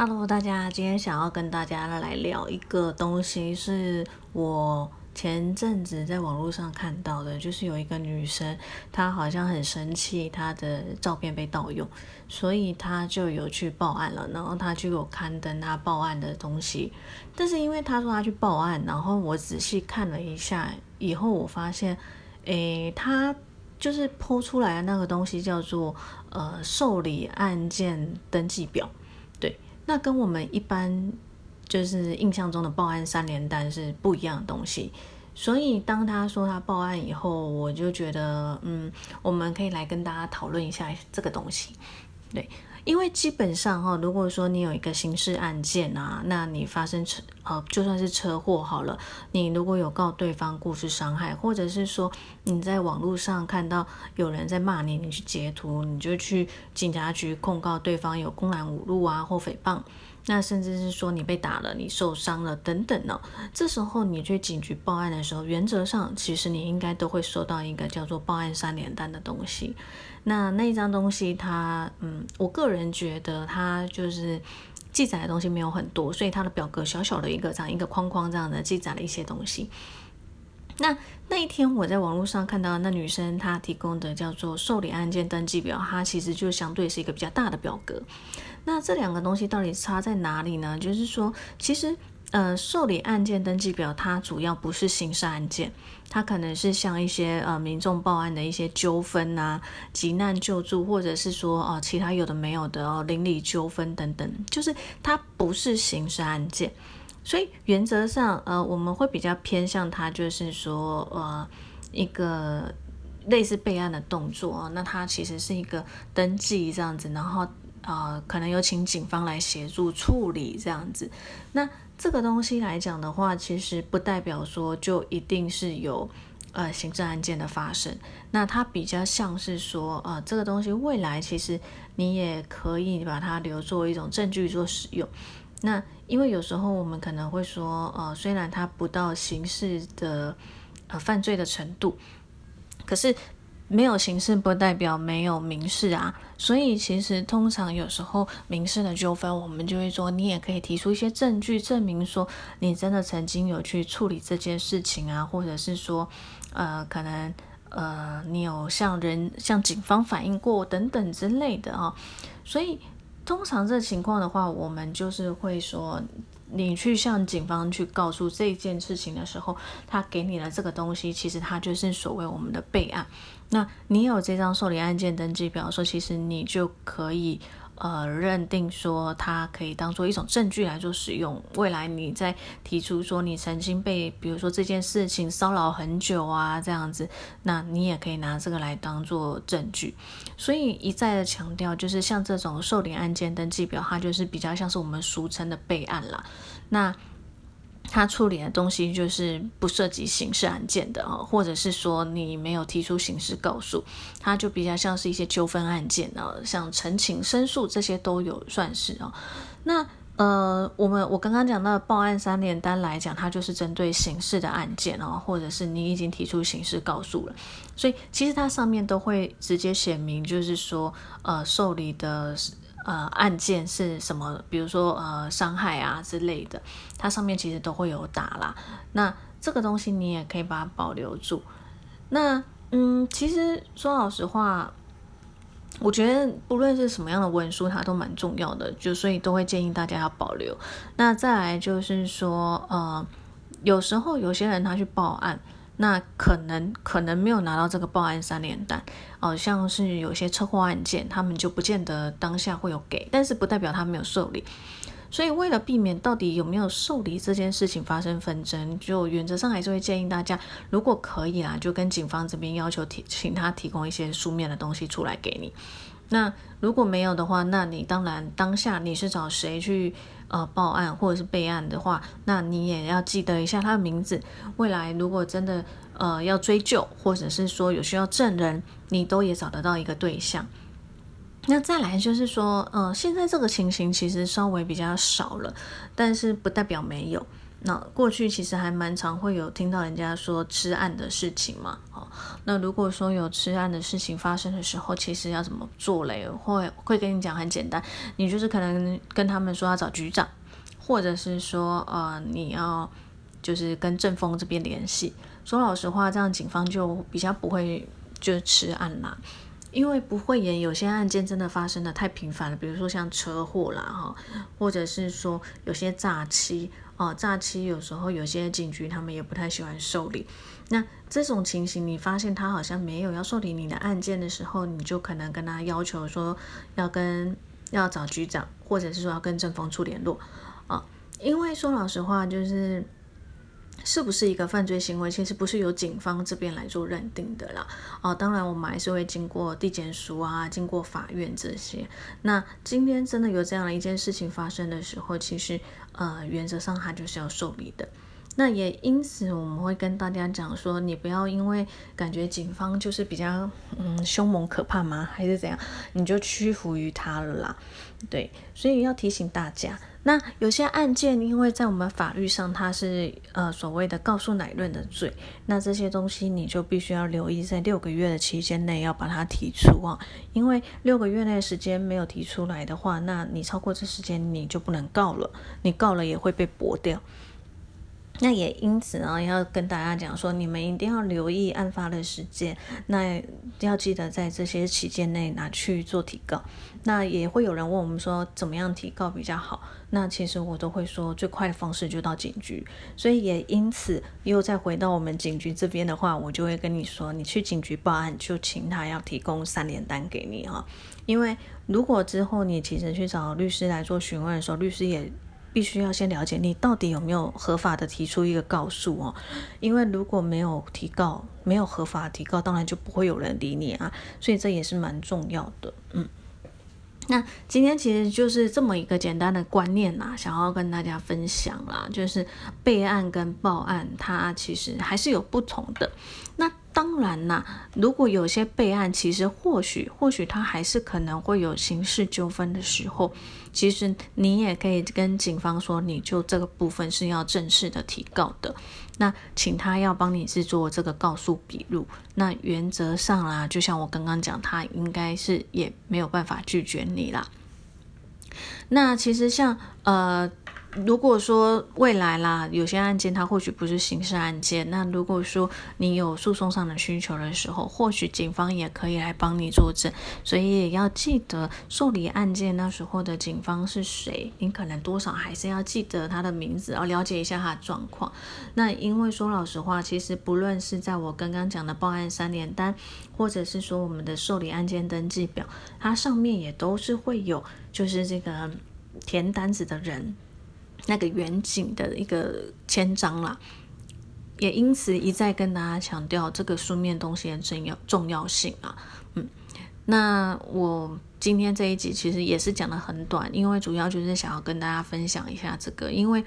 Hello，大家，今天想要跟大家来聊一个东西，是我前阵子在网络上看到的，就是有一个女生，她好像很生气，她的照片被盗用，所以她就有去报案了，然后她就有刊登她报案的东西，但是因为她说她去报案，然后我仔细看了一下以后，我发现，诶，她就是剖出来的那个东西叫做呃受理案件登记表。那跟我们一般就是印象中的报案三连单是不一样的东西，所以当他说他报案以后，我就觉得，嗯，我们可以来跟大家讨论一下这个东西，对。因为基本上哈，如果说你有一个刑事案件啊，那你发生车呃就算是车祸好了，你如果有告对方故事伤害，或者是说你在网络上看到有人在骂你，你去截图，你就去警察局控告对方有公然侮辱啊或诽谤。那甚至是说你被打了，你受伤了等等呢？这时候你去警局报案的时候，原则上其实你应该都会收到一个叫做报案三联单的东西。那那一张东西，它嗯，我个人觉得它就是记载的东西没有很多，所以它的表格小小的一个这样一个框框这样的记载了一些东西。那那一天我在网络上看到那女生她提供的叫做受理案件登记表，它其实就相对是一个比较大的表格。那这两个东西到底差在哪里呢？就是说，其实呃，受理案件登记表它主要不是刑事案件，它可能是像一些呃民众报案的一些纠纷啊、急难救助，或者是说哦其他有的没有的哦邻里纠纷等等，就是它不是刑事案件。所以原则上，呃，我们会比较偏向它，就是说，呃，一个类似备案的动作那它其实是一个登记这样子，然后，呃，可能有请警方来协助处理这样子。那这个东西来讲的话，其实不代表说就一定是有呃行政案件的发生。那它比较像是说，呃，这个东西未来其实你也可以把它留作一种证据做使用。那因为有时候我们可能会说，呃，虽然它不到刑事的呃犯罪的程度，可是没有刑事不代表没有民事啊。所以其实通常有时候民事的纠纷，我们就会说，你也可以提出一些证据证明说，你真的曾经有去处理这件事情啊，或者是说，呃，可能呃你有向人向警方反映过等等之类的啊，所以。通常这情况的话，我们就是会说，你去向警方去告诉这件事情的时候，他给你的这个东西，其实它就是所谓我们的备案。那你有这张受理案件登记表，说其实你就可以。呃，认定说它可以当做一种证据来做使用。未来你在提出说你曾经被，比如说这件事情骚扰很久啊，这样子，那你也可以拿这个来当做证据。所以一再的强调，就是像这种受理案件登记表，它就是比较像是我们俗称的备案啦。那他处理的东西就是不涉及刑事案件的哦，或者是说你没有提出刑事告诉，他就比较像是一些纠纷案件啊，像陈情申诉这些都有算是哦。那呃，我们我刚刚讲到报案三联单来讲，它就是针对刑事的案件哦，或者是你已经提出刑事告诉了，所以其实它上面都会直接写明，就是说呃受理的。呃，案件是什么？比如说呃，伤害啊之类的，它上面其实都会有打啦。那这个东西你也可以把它保留住。那嗯，其实说老实话，我觉得不论是什么样的文书，它都蛮重要的，就所以都会建议大家要保留。那再来就是说，呃，有时候有些人他去报案。那可能可能没有拿到这个报案三连单，哦，像是有些车祸案件，他们就不见得当下会有给，但是不代表他没有受理。所以为了避免到底有没有受理这件事情发生纷争，就原则上还是会建议大家，如果可以啦，就跟警方这边要求提，请他提供一些书面的东西出来给你。那如果没有的话，那你当然当下你是找谁去呃报案或者是备案的话，那你也要记得一下他的名字。未来如果真的呃要追究，或者是说有需要证人，你都也找得到一个对象。那再来就是说，呃，现在这个情形其实稍微比较少了，但是不代表没有。那过去其实还蛮常会有听到人家说吃案的事情嘛，哦，那如果说有吃案的事情发生的时候，其实要怎么做嘞？会会跟你讲很简单，你就是可能跟他们说要找局长，或者是说呃你要就是跟正风这边联系。说老实话，这样警方就比较不会就吃案啦。因为不会演，有些案件真的发生的太频繁了，比如说像车祸啦，哈，或者是说有些诈欺哦，诈欺有时候有些警局他们也不太喜欢受理。那这种情形，你发现他好像没有要受理你的案件的时候，你就可能跟他要求说要跟要找局长，或者是说要跟政风处联络啊。因为说老实话，就是。是不是一个犯罪行为，其实不是由警方这边来做认定的啦。哦，当然我们还是会经过地检署啊，经过法院这些。那今天真的有这样的一件事情发生的时候，其实呃，原则上他就是要受理的。那也因此，我们会跟大家讲说，你不要因为感觉警方就是比较嗯凶猛可怕吗，还是怎样，你就屈服于他了啦。对，所以要提醒大家，那有些案件，因为在我们法律上，它是呃所谓的告诉乃论的罪，那这些东西你就必须要留意，在六个月的期间内要把它提出啊，因为六个月内时间没有提出来的话，那你超过这时间你就不能告了，你告了也会被驳掉。那也因此呢，要跟大家讲说，你们一定要留意案发的时间，那要记得在这些期间内拿去做提告。那也会有人问我们说，怎么样提告比较好？那其实我都会说，最快的方式就到警局。所以也因此，又再回到我们警局这边的话，我就会跟你说，你去警局报案，就请他要提供三联单给你哈。因为如果之后你其实去找律师来做询问的时候，律师也。必须要先了解你到底有没有合法的提出一个告诉哦，因为如果没有提告，没有合法提告，当然就不会有人理你啊，所以这也是蛮重要的，嗯。那今天其实就是这么一个简单的观念啦，想要跟大家分享啦，就是备案跟报案，它其实还是有不同的。那当然啦，如果有些备案，其实或许或许他还是可能会有刑事纠纷的时候，其实你也可以跟警方说，你就这个部分是要正式的提告的。那请他要帮你制作这个告诉笔录。那原则上啦，就像我刚刚讲，他应该是也没有办法拒绝你啦。那其实像呃。如果说未来啦，有些案件它或许不是刑事案件，那如果说你有诉讼上的需求的时候，或许警方也可以来帮你作证。所以也要记得受理案件那时候的警方是谁，你可能多少还是要记得他的名字，要了解一下他的状况。那因为说老实话，其实不论是在我刚刚讲的报案三联单，或者是说我们的受理案件登记表，它上面也都是会有，就是这个填单子的人。那个远景的一个签章啦，也因此一再跟大家强调这个书面东西的重要重要性啊。嗯，那我今天这一集其实也是讲的很短，因为主要就是想要跟大家分享一下这个，因为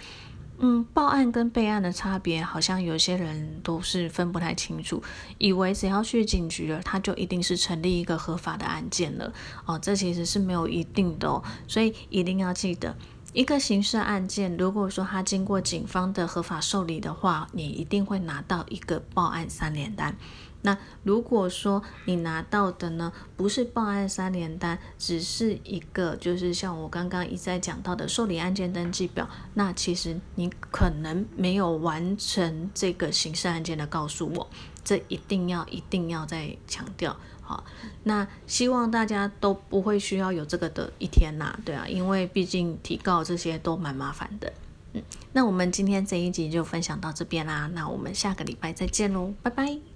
嗯，报案跟备案的差别，好像有些人都是分不太清楚，以为只要去警局了，他就一定是成立一个合法的案件了哦，这其实是没有一定的哦，所以一定要记得。一个刑事案件，如果说他经过警方的合法受理的话，你一定会拿到一个报案三联单。那如果说你拿到的呢，不是报案三联单，只是一个就是像我刚刚一再讲到的受理案件登记表，那其实你可能没有完成这个刑事案件的告诉我，这一定要一定要再强调好。那希望大家都不会需要有这个的一天呐，对啊，因为毕竟提告这些都蛮麻烦的，嗯，那我们今天这一集就分享到这边啦，那我们下个礼拜再见喽，拜拜。